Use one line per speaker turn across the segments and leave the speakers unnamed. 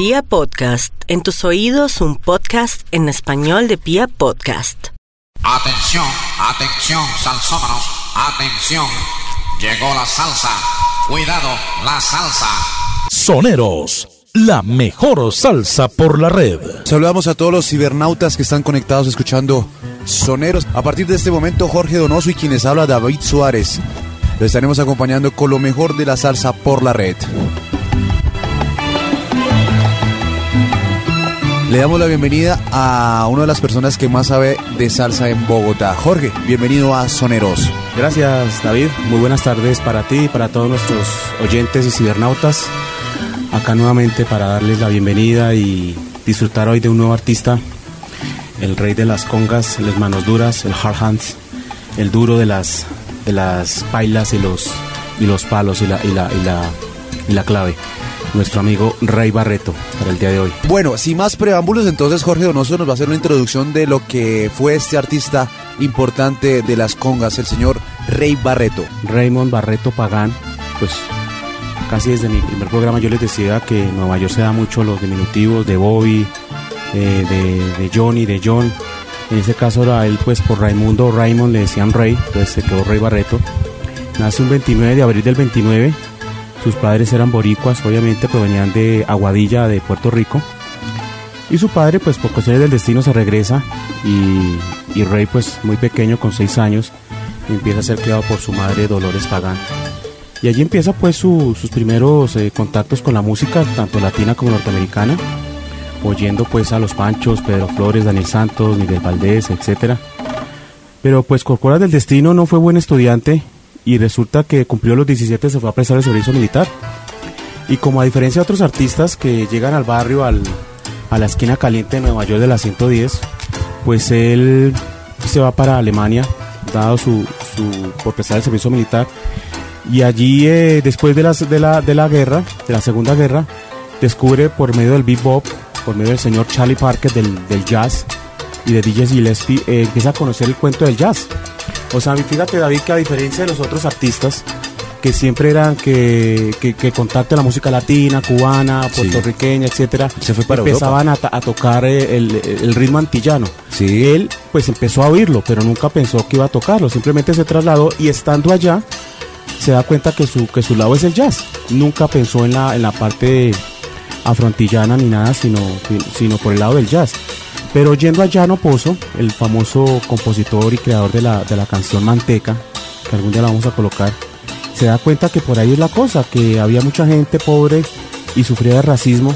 Pia Podcast, en tus oídos un podcast en español de Pia Podcast.
Atención, atención, salsómanos, atención. Llegó la salsa. Cuidado, la salsa.
Soneros, la mejor salsa por la red.
Saludamos a todos los cibernautas que están conectados escuchando Soneros. A partir de este momento, Jorge Donoso y quienes habla David Suárez. Lo estaremos acompañando con lo mejor de la salsa por la red. Le damos la bienvenida a una de las personas que más sabe de salsa en Bogotá. Jorge, bienvenido a Soneros.
Gracias David, muy buenas tardes para ti y para todos nuestros oyentes y cibernautas. Acá nuevamente para darles la bienvenida y disfrutar hoy de un nuevo artista, el rey de las congas, las manos duras, el hard hands, el duro de las, de las pailas y los, y los palos y la, y la, y la, y la clave nuestro amigo Rey Barreto para el día de hoy.
Bueno, sin más preámbulos, entonces Jorge Donoso nos va a hacer una introducción de lo que fue este artista importante de las congas, el señor Rey Barreto.
Raymond Barreto Pagán, pues casi desde mi primer programa yo les decía que en Nueva York se da mucho los diminutivos de Bobby, eh, de, de, Johnny, de John. En este caso era él, pues por Raimundo Raymond le decían Rey, entonces se quedó Rey Barreto. Nace un 29 de abril del 29 sus padres eran boricuas, obviamente provenían de Aguadilla, de Puerto Rico. Y su padre, pues por cuestiones del destino, se regresa y, Rey, pues muy pequeño, con seis años, empieza a ser criado por su madre Dolores Pagán. Y allí empieza pues sus primeros eh, contactos con la música, tanto latina como norteamericana, oyendo pues a los Panchos, Pedro Flores, Daniel Santos, Miguel Valdés, etc. Pero pues por del destino no fue buen estudiante y resulta que cumplió los 17 se fue a prestar el servicio militar. Y como a diferencia de otros artistas que llegan al barrio, al, a la esquina caliente de Nueva York de la 110, pues él se va para Alemania, dado su, su por prestar el servicio militar. Y allí, eh, después de la, de, la, de la guerra, de la Segunda Guerra, descubre por medio del bebop, por medio del señor Charlie Parker del, del jazz y de DJ Gillespie, eh, empieza a conocer el cuento del jazz o sea, fíjate David que a diferencia de los otros artistas, que siempre eran que, que, que la música latina, cubana, puertorriqueña, etcétera,
se fue para
empezaban a, tocar el, el, ritmo antillano.
Sí.
Él pues empezó a oírlo, pero nunca pensó que iba a tocarlo, simplemente se trasladó y estando allá se da cuenta que su que su lado es el jazz. Nunca pensó en la en la parte afroantillana ni nada, sino sino por el lado del jazz. Pero yendo a Llano Pozo, el famoso compositor y creador de la, de la canción Manteca, que algún día la vamos a colocar, se da cuenta que por ahí es la cosa, que había mucha gente pobre y sufría de racismo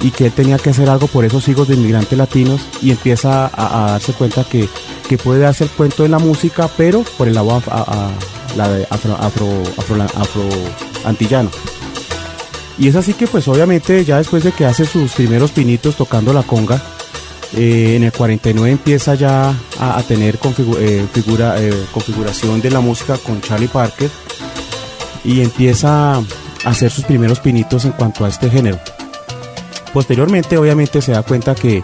y que él tenía que hacer algo por esos hijos de inmigrantes latinos y empieza a, darse cuenta que, que, puede hacer el cuento de la música, pero por el lado afro, afro, afro, afro antillano. Y es así que pues obviamente ya después de que hace sus primeros pinitos tocando la conga, eh, en el 49 empieza ya a, tener eh, figura, eh, configuración de la música con Charlie Parker y empieza a hacer sus primeros pinitos en cuanto a este género. Posteriormente obviamente se da cuenta que,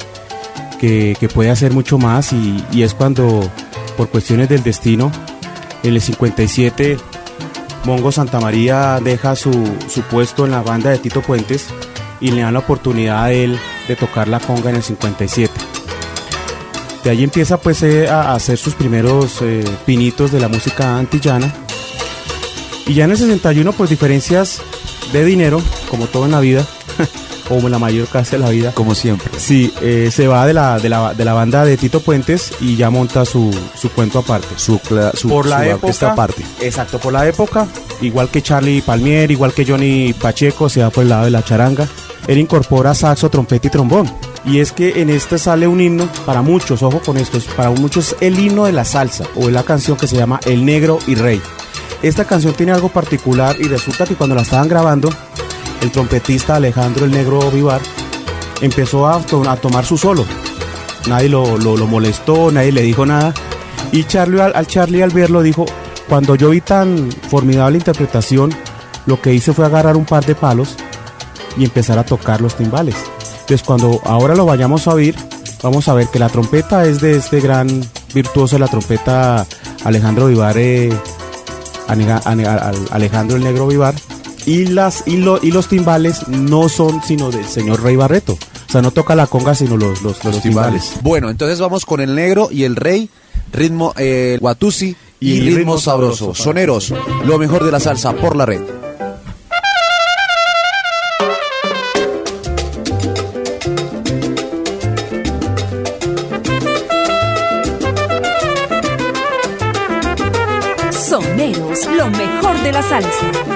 que, puede hacer mucho más y, es cuando por cuestiones del destino en el 57 Mongo Santa María deja su, su puesto en la banda de Tito Puentes y le dan la oportunidad a él de tocar la conga en el 57. De ahí empieza pues eh, a hacer sus primeros eh, pinitos de la música antillana. Y ya en el 61 pues diferencias de dinero, como todo en la vida, como la mayor casi de la vida.
Como siempre.
Sí, eh, se va de la, de la, banda de Tito Puentes y ya monta su, su cuento aparte.
Su, su
por la época,
aparte.
Exacto, por la época, igual que Charlie Palmier, igual que Johnny Pacheco, se va por el lado de la charanga él incorpora saxo, trompeta y trombón. Y es que en este sale un himno, para muchos, ojo con esto, para muchos el himno de la salsa, o la canción que se llama El Negro y Rey. Esta canción tiene algo particular y resulta que cuando la estaban grabando, el trompetista Alejandro el Negro Vivar empezó a, tomar su solo. Nadie lo, molestó, nadie le dijo nada. Y Charlie, al Charlie al verlo dijo, cuando yo vi tan formidable interpretación, lo que hice fue agarrar un par de palos y empezar a tocar los timbales. Entonces cuando ahora lo vayamos a oír, vamos a ver que la trompeta es de este gran virtuoso de la trompeta Alejandro Vivar, eh, Alejandro el Negro Vivar, Y, las, y, lo- y los timbales no son sino del señor Rey Barreto. O sea, no toca la conga, sino los, los, los timbales.
Bueno, entonces vamos con el negro y el rey, ritmo eh, Watusi y,
Y
ritmo,
ritmo
sabroso.
sabroso.
Soneros, lo mejor de la salsa por la red.
De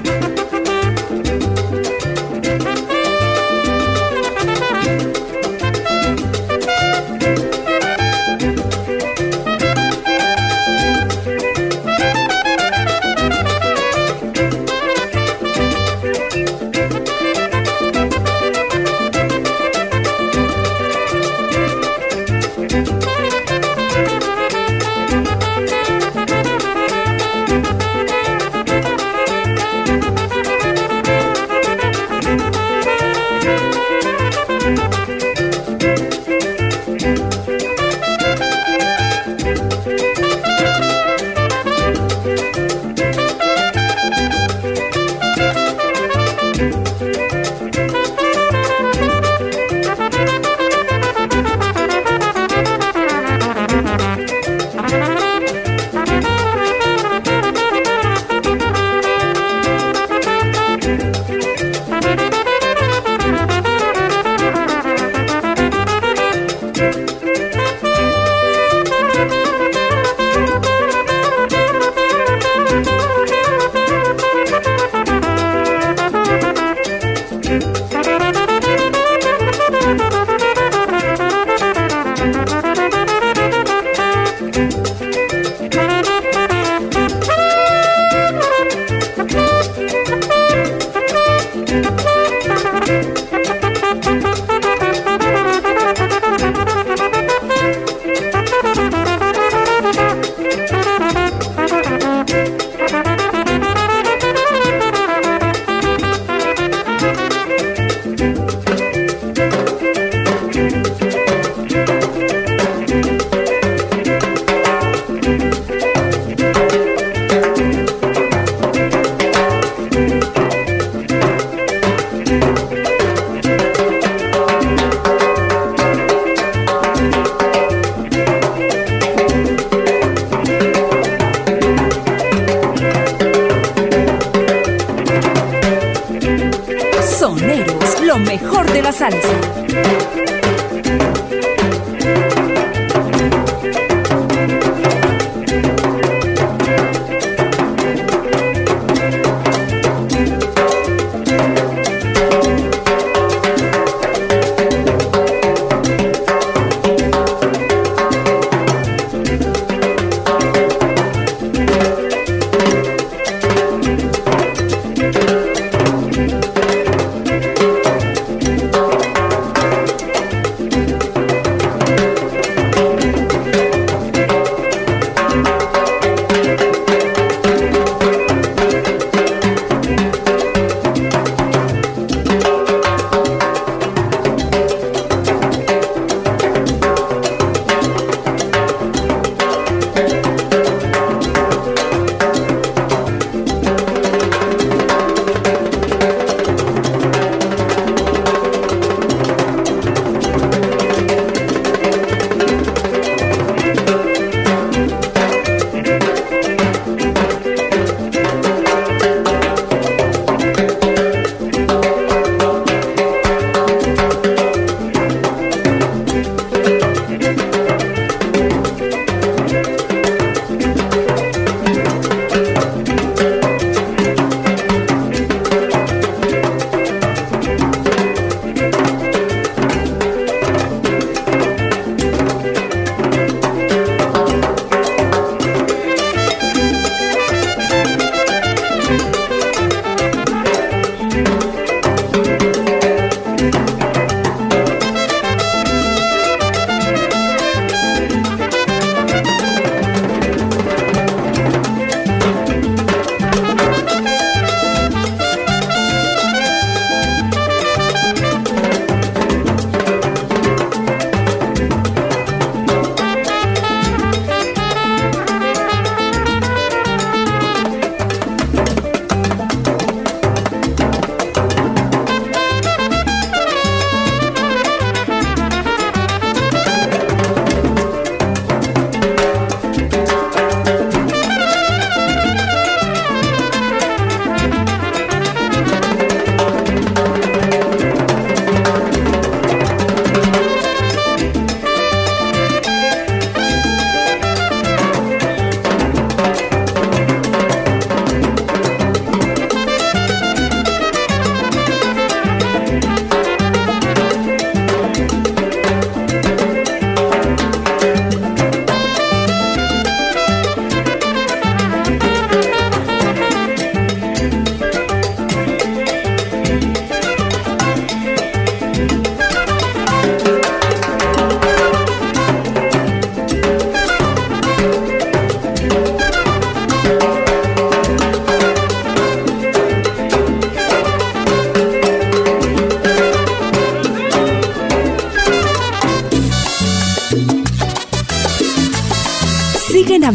la.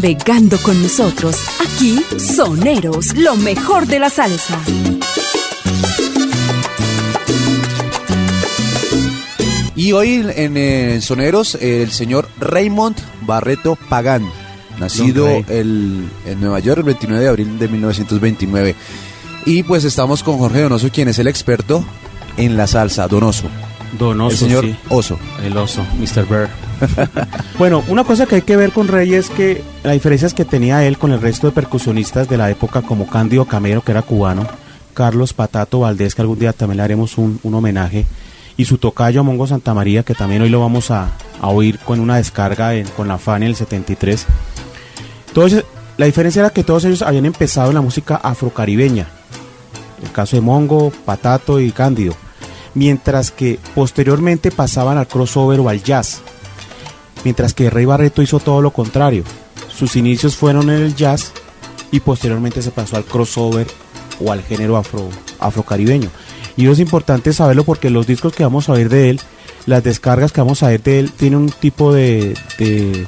Navegando con nosotros. Aquí, Soneros, lo mejor de la salsa.
Y hoy en eh, Soneros, el señor Raymond Barreto Pagán, nacido el, en Nueva York el 29 de abril de 1929. Y pues estamos con Jorge Donoso, quien es el experto en la salsa, Donoso.
Donoso,
el señor
sí.
Oso.
El oso, Mr. Bear. bueno, una cosa que hay que ver con Rey es que la diferencia es que tenía él con el resto de percusionistas de la época, como Cándido Camero, que era cubano, Carlos Patato Valdés, que algún día también le haremos un, un homenaje, y su tocayo Mongo Santa María, que también hoy lo vamos a, a oír con una descarga en- con la Fania en el 73. Entonces, la diferencia era que todos ellos habían empezado en la música afrocaribeña. El caso de Mongo, Patato y Cándido mientras que posteriormente pasaban al crossover o al jazz. Mientras que Rey Barreto hizo todo lo contrario. Sus inicios fueron en el jazz y posteriormente se pasó al crossover o al género afro, afrocaribeño. Y es importante saberlo porque los discos que vamos a oír de él, las descargas que vamos a ver de él, tienen un tipo de, de,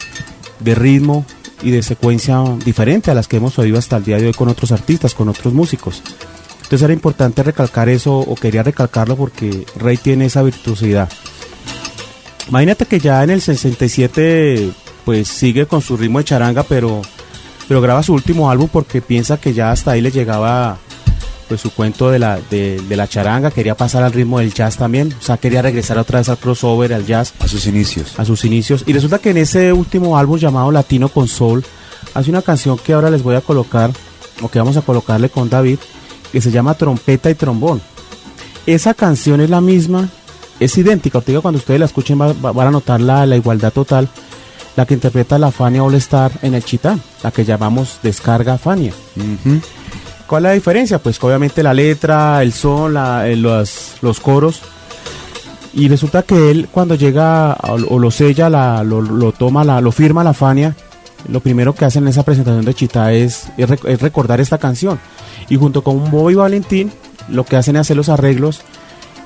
de ritmo y de secuencia diferente a las que hemos oído hasta el día de hoy con otros artistas, con otros músicos. Entonces era importante recalcar eso, o quería recalcarlo porque Rey tiene esa virtuosidad. Imagínate que ya en el 67 pues sigue con su ritmo de charanga, pero, pero graba su último álbum porque piensa que ya hasta ahí le llegaba pues su cuento de la, de, de la charanga, quería pasar al ritmo del jazz también, o sea, quería regresar otra vez al crossover, al jazz
A sus inicios.
a sus inicios. Y resulta que en ese último álbum llamado Latino con Soul, hace una canción que ahora les voy a colocar, o que vamos a colocarle con David, que se llama Trompeta y Trombón. Esa canción es la misma, es idéntica. Ortega, cuando ustedes la escuchen va- va- van a notar la, la igualdad total. La que interpreta la Fania All Star en el Chitán, la que llamamos Descarga Fania. ¿Cuál es la diferencia? Pues obviamente la letra, el son, la- eh, los, los coros. Y resulta que él cuando llega o lo sella, la, lo, lo toma, la, lo firma la Fania, lo primero que hacen en esa presentación de Chita es, es rec- es recordar esta canción. Y junto con Bobby Valentín, lo que hacen es hacer los arreglos.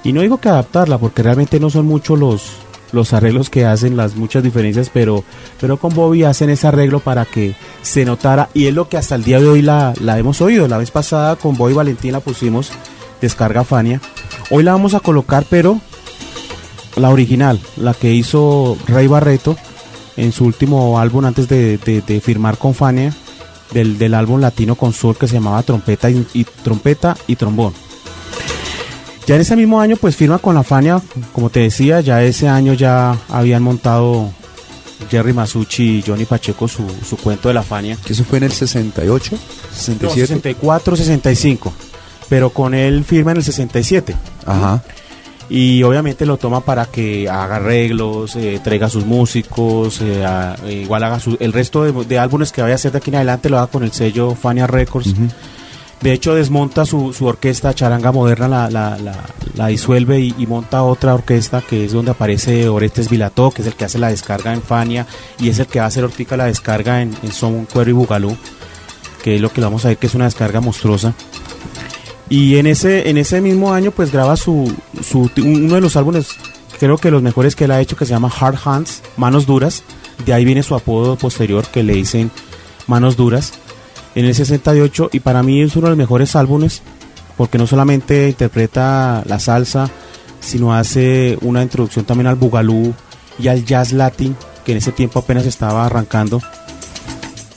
Y no digo que adaptarla, porque realmente no son muchos los, los arreglos que hacen, las muchas diferencias, pero, pero con Bobby hacen ese arreglo para que se notara. Y es lo que hasta el día de hoy la, la hemos oído. La vez pasada con Bobby Valentín la pusimos, descarga Fania. Hoy la vamos a colocar, pero la original, la que hizo Rey Barreto en su último álbum antes de, de- de firmar con Fania, del, del álbum latino con Soul que se llamaba Trompeta y, y Trompeta y Trombón. Ya en ese mismo año pues firma con la Fania, como te decía, ya ese año ya habían montado Jerry Masucci y Johnny Pacheco su, su cuento de la Fania.
Que eso fue en el 68,
No,
67.
64, 65, pero con él firma en el 67
Ajá.
Y obviamente lo toma para que haga arreglos, eh, traiga sus músicos, eh, a- igual haga su- el resto de, de álbumes que vaya a hacer de aquí en adelante lo haga con el sello Fania Records. De hecho desmonta su, su orquesta charanga moderna, la, la, la- la disuelve y, y monta otra orquesta que es donde aparece Orestes Vilató, que es el que hace la descarga en Fania y es el que va a hacer Ortica la descarga en, en Son Cuero y Bugalú, que es lo que vamos a ver que es una descarga monstruosa. Y en ese, en ese mismo año, pues graba su, su, uno de los álbumes, creo que los mejores que él ha hecho, que se llama Hard Hands, Manos Duras. De ahí viene su apodo posterior, que le dicen Manos Duras, en el 68. Y para mí es uno de los mejores álbumes, porque no solamente interpreta la salsa, sino hace una introducción también al bugalú y al jazz latin, que en ese tiempo apenas estaba arrancando.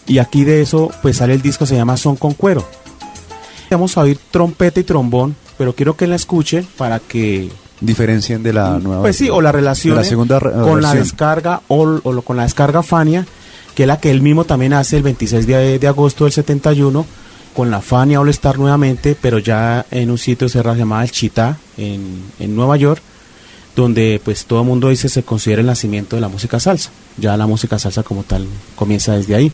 Y aquí de eso, pues sale el disco, se llama Son con Cuero. Vamos a oír trompeta y trombón, pero quiero que la escuche para que,
Diferencien de la nueva.
pues sí, o la relación con la descarga o, o lo- con la descarga Fania, que es la que él mismo también hace el 26 de, de agosto del 71 con la Fania All Star nuevamente, pero ya en un sitio cerrado llamado El Chita en, en Nueva York, donde pues todo el mundo dice se considera el nacimiento de la música salsa. Ya la música salsa como tal comienza desde ahí.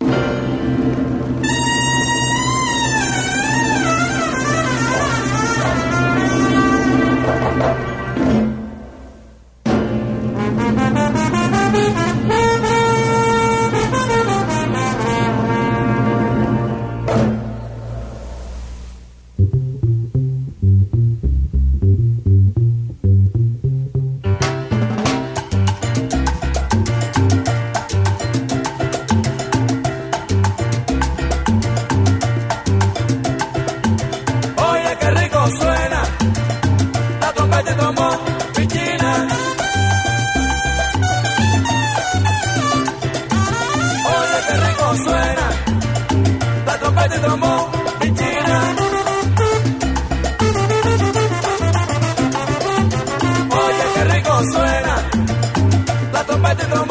Suena. La trompeta y trombón,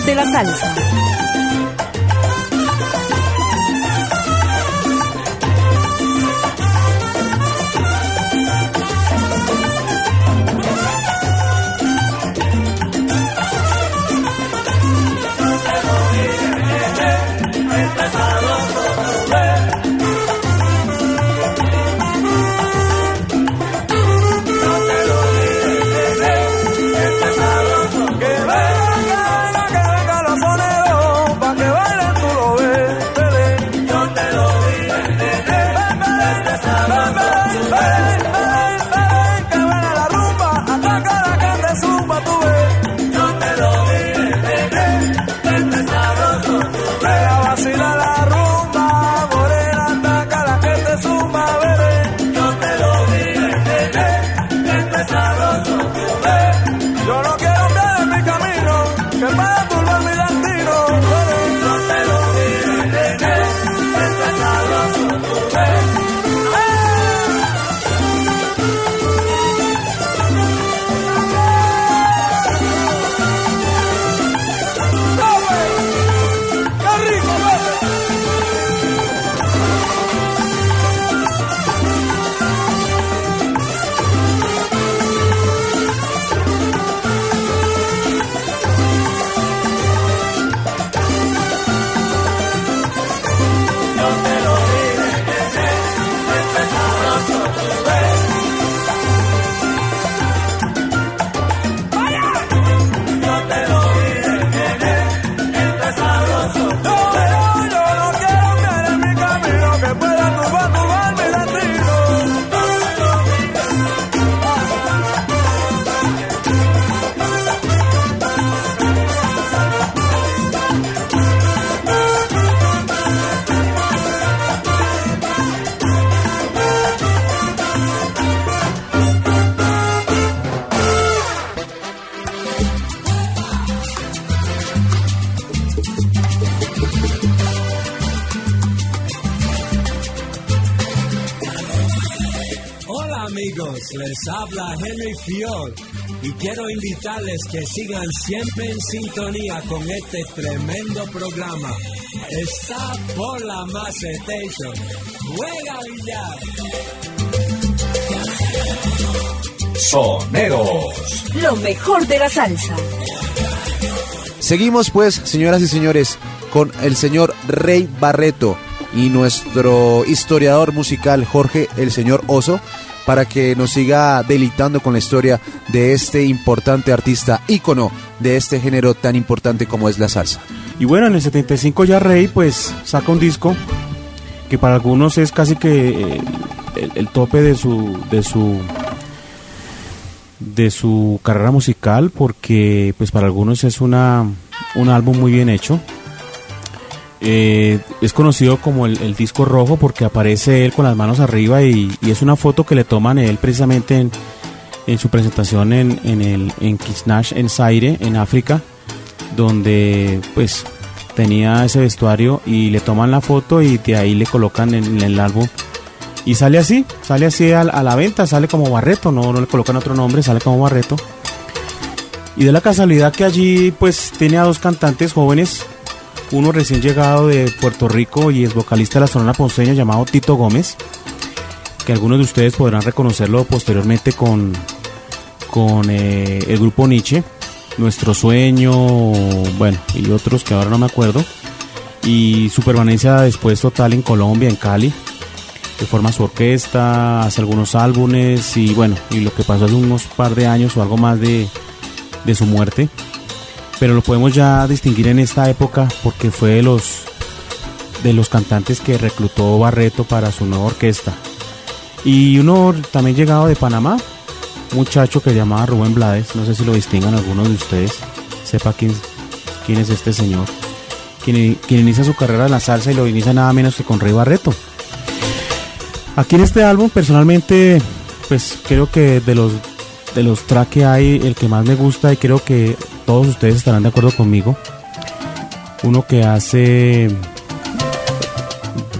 de la salsa.
Y quiero invitarles que sigan siempre en sintonía con este tremendo programa. Está por la Macetation. Juega billar.
Soneros.
Lo mejor de la salsa.
Seguimos pues, señoras y señores, con el señor Rey Barreto y nuestro historiador musical Jorge el señor Oso para que nos siga delitando con la historia de este importante artista ícono de este género tan importante como es la salsa.
Y bueno, en el 75 ya Rey pues saca un disco que para algunos es casi que eh, el, el tope de su de su de su carrera musical porque pues para algunos es una un álbum muy bien hecho. Eh, es conocido como el, disco rojo porque aparece él con las manos arriba y, es una foto que le toman él precisamente en, su presentación en, en el en Kisnash en Zaire, en África, donde pues tenía ese vestuario y le toman la foto y de ahí le colocan en, en el álbum y sale así, sale así a, a la venta, sale como Barreto, no, no le colocan otro nombre, sale como Barreto. Y de la casualidad que allí pues tiene a dos cantantes jóvenes, uno recién llegado de Puerto Rico y es vocalista de la Sonora Ponceña llamado Tito Gómez, que algunos de ustedes podrán reconocerlo posteriormente con, con eh, el grupo Nietzsche, Nuestro Sueño, bueno, y otros que ahora no me acuerdo. Y su permanencia después total en Colombia, en Cali, que forma su orquesta, hace algunos álbumes y bueno, y lo que pasó hace unos par de años o algo más de, de su muerte. Pero lo podemos ya distinguir en esta época porque fue de los, de los cantantes que reclutó Barreto para su nueva orquesta. Y uno también llegado de Panamá, un muchacho que se llamaba Rubén Blades, no sé si lo distingan algunos de ustedes, sepa quién, quién es este señor, quien, inicia su carrera en la salsa y lo inicia nada menos que con Rey Barreto. Aquí en este álbum personalmente pues creo que de los de los tracks que hay el que más me gusta y creo que todos ustedes estarán de acuerdo conmigo. Uno que hace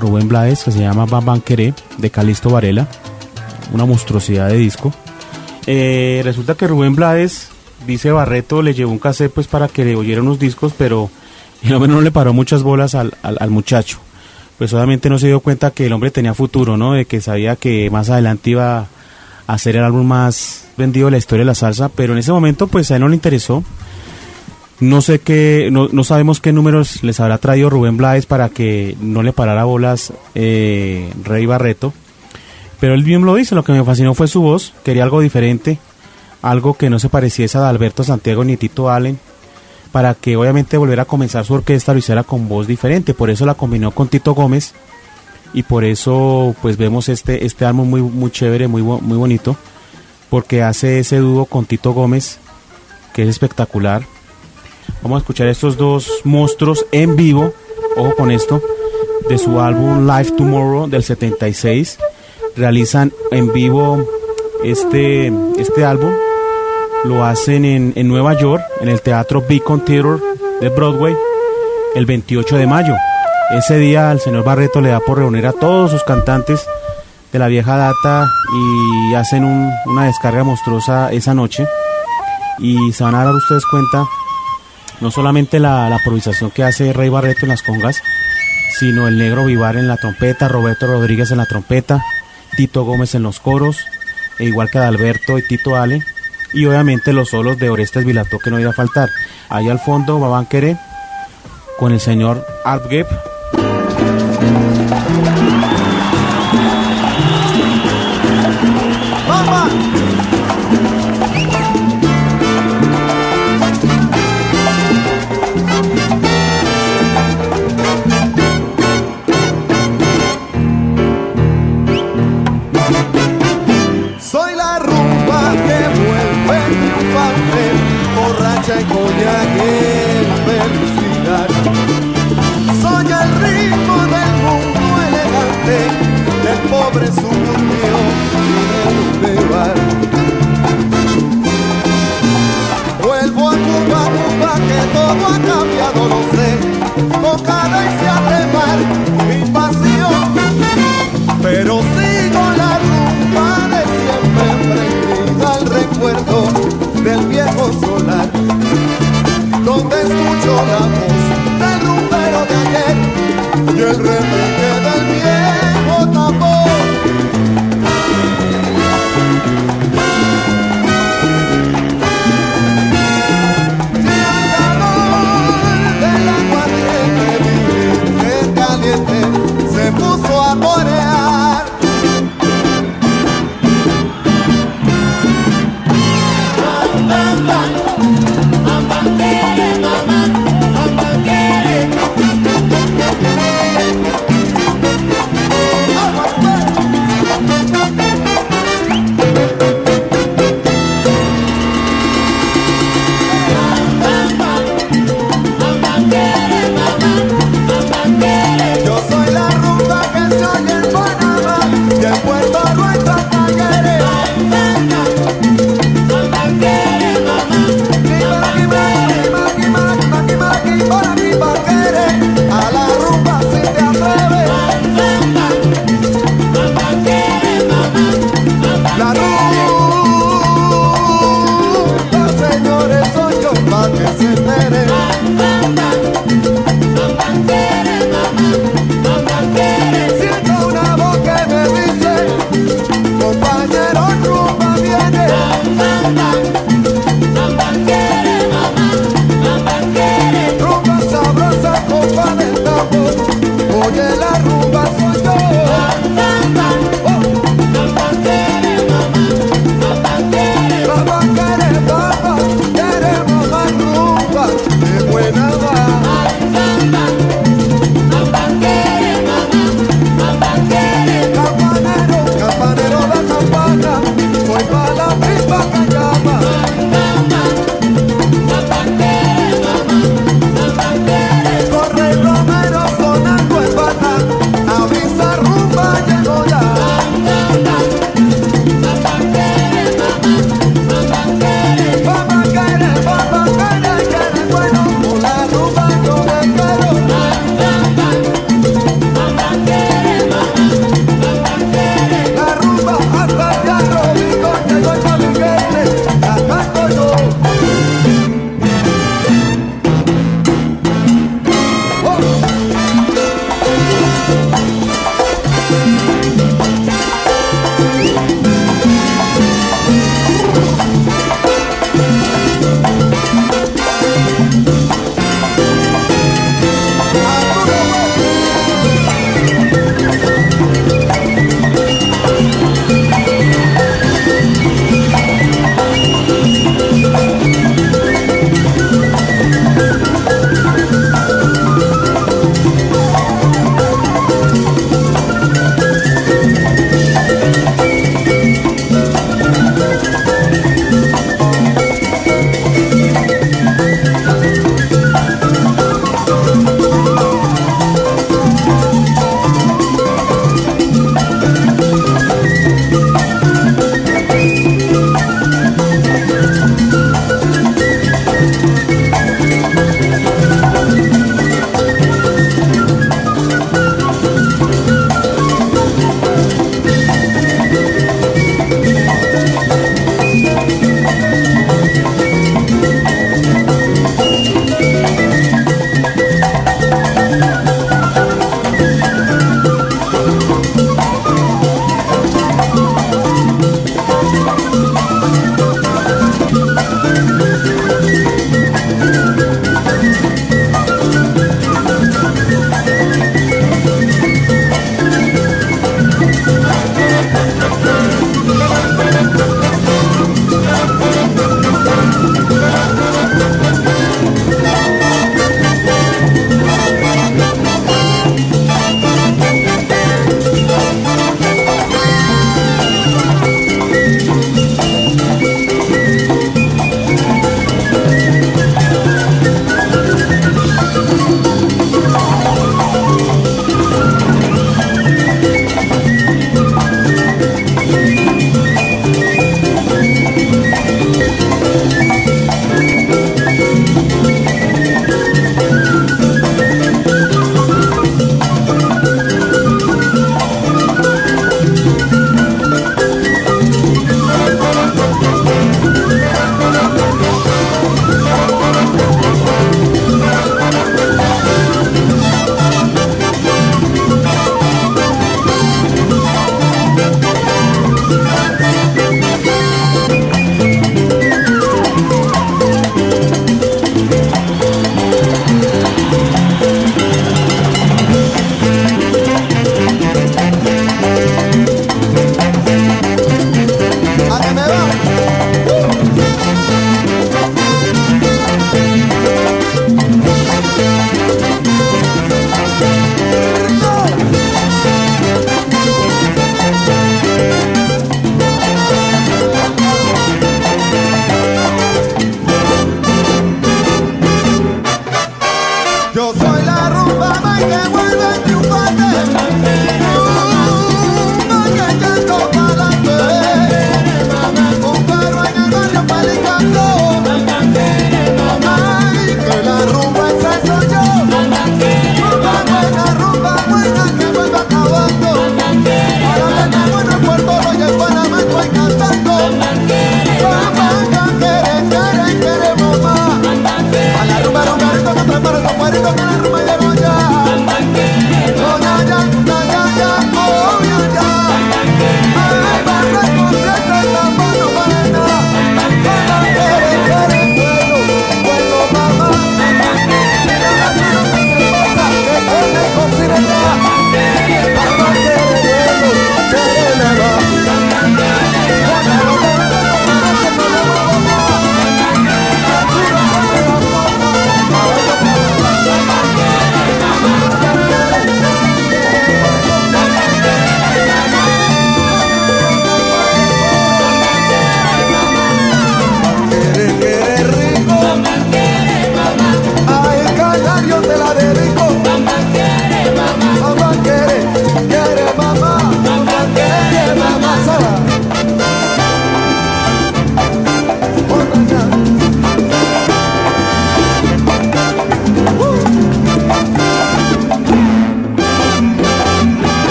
Rubén Blades que se llama Bam Bam Queré de Calisto Varela, una monstruosidad de disco. Eh, resulta que Rubén Blades dice Barreto le llevó un cassette pues para que le oyera unos discos, pero el hombre no le paró muchas bolas al, al, al muchacho pues obviamente no se dio cuenta que el hombre tenía futuro, ¿no? De que sabía que más adelante iba a ser el álbum más vendido de la historia de la salsa, pero en ese momento pues a él no le interesó. No sé qué, no, no sabemos qué números les habrá traído Rubén Blades para que no le parara bolas eh, Rey Barreto, pero él bien lo dice, lo que me fascinó fue su voz, quería algo diferente, algo que no se pareciese a Alberto Santiago ni Tito Allen, para que obviamente volviera a comenzar su orquesta lo hiciera con voz diferente, por eso la combinó con Tito Gómez y por eso pues vemos este este álbum muy muy chévere, muy muy bonito, porque hace ese dúo con Tito Gómez que es espectacular. Vamos a escuchar estos dos monstruos en vivo, ojo con esto, de su álbum Live Tomorrow del 76. Realizan en vivo este este álbum lo hacen en, en, Nueva York, en el Teatro Beacon Theater de Broadway, el 28 de mayo. Ese día el señor Barreto le da por reunir a todos sus cantantes de la vieja data y hacen un, una descarga monstruosa esa noche. Y se van a dar ustedes cuenta, no solamente la, la improvisación que hace Rey Barreto en las congas, sino el negro Vivar en la trompeta, Roberto Rodríguez en la trompeta, Tito Gómez en los coros, e igual que Adalberto y Tito Ale y obviamente los solos de Orestes Vilató que no iba a faltar. Ahí al fondo Babán Queré con el señor Art Gep.
Soneros.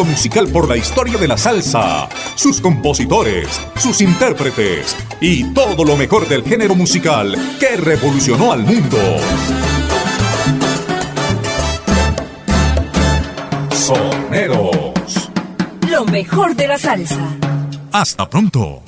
Recorrido musical por la historia de la salsa, sus compositores, sus intérpretes y todo lo mejor del género musical que revolucionó al mundo. Soneros.
Lo mejor de la salsa.
Hasta pronto.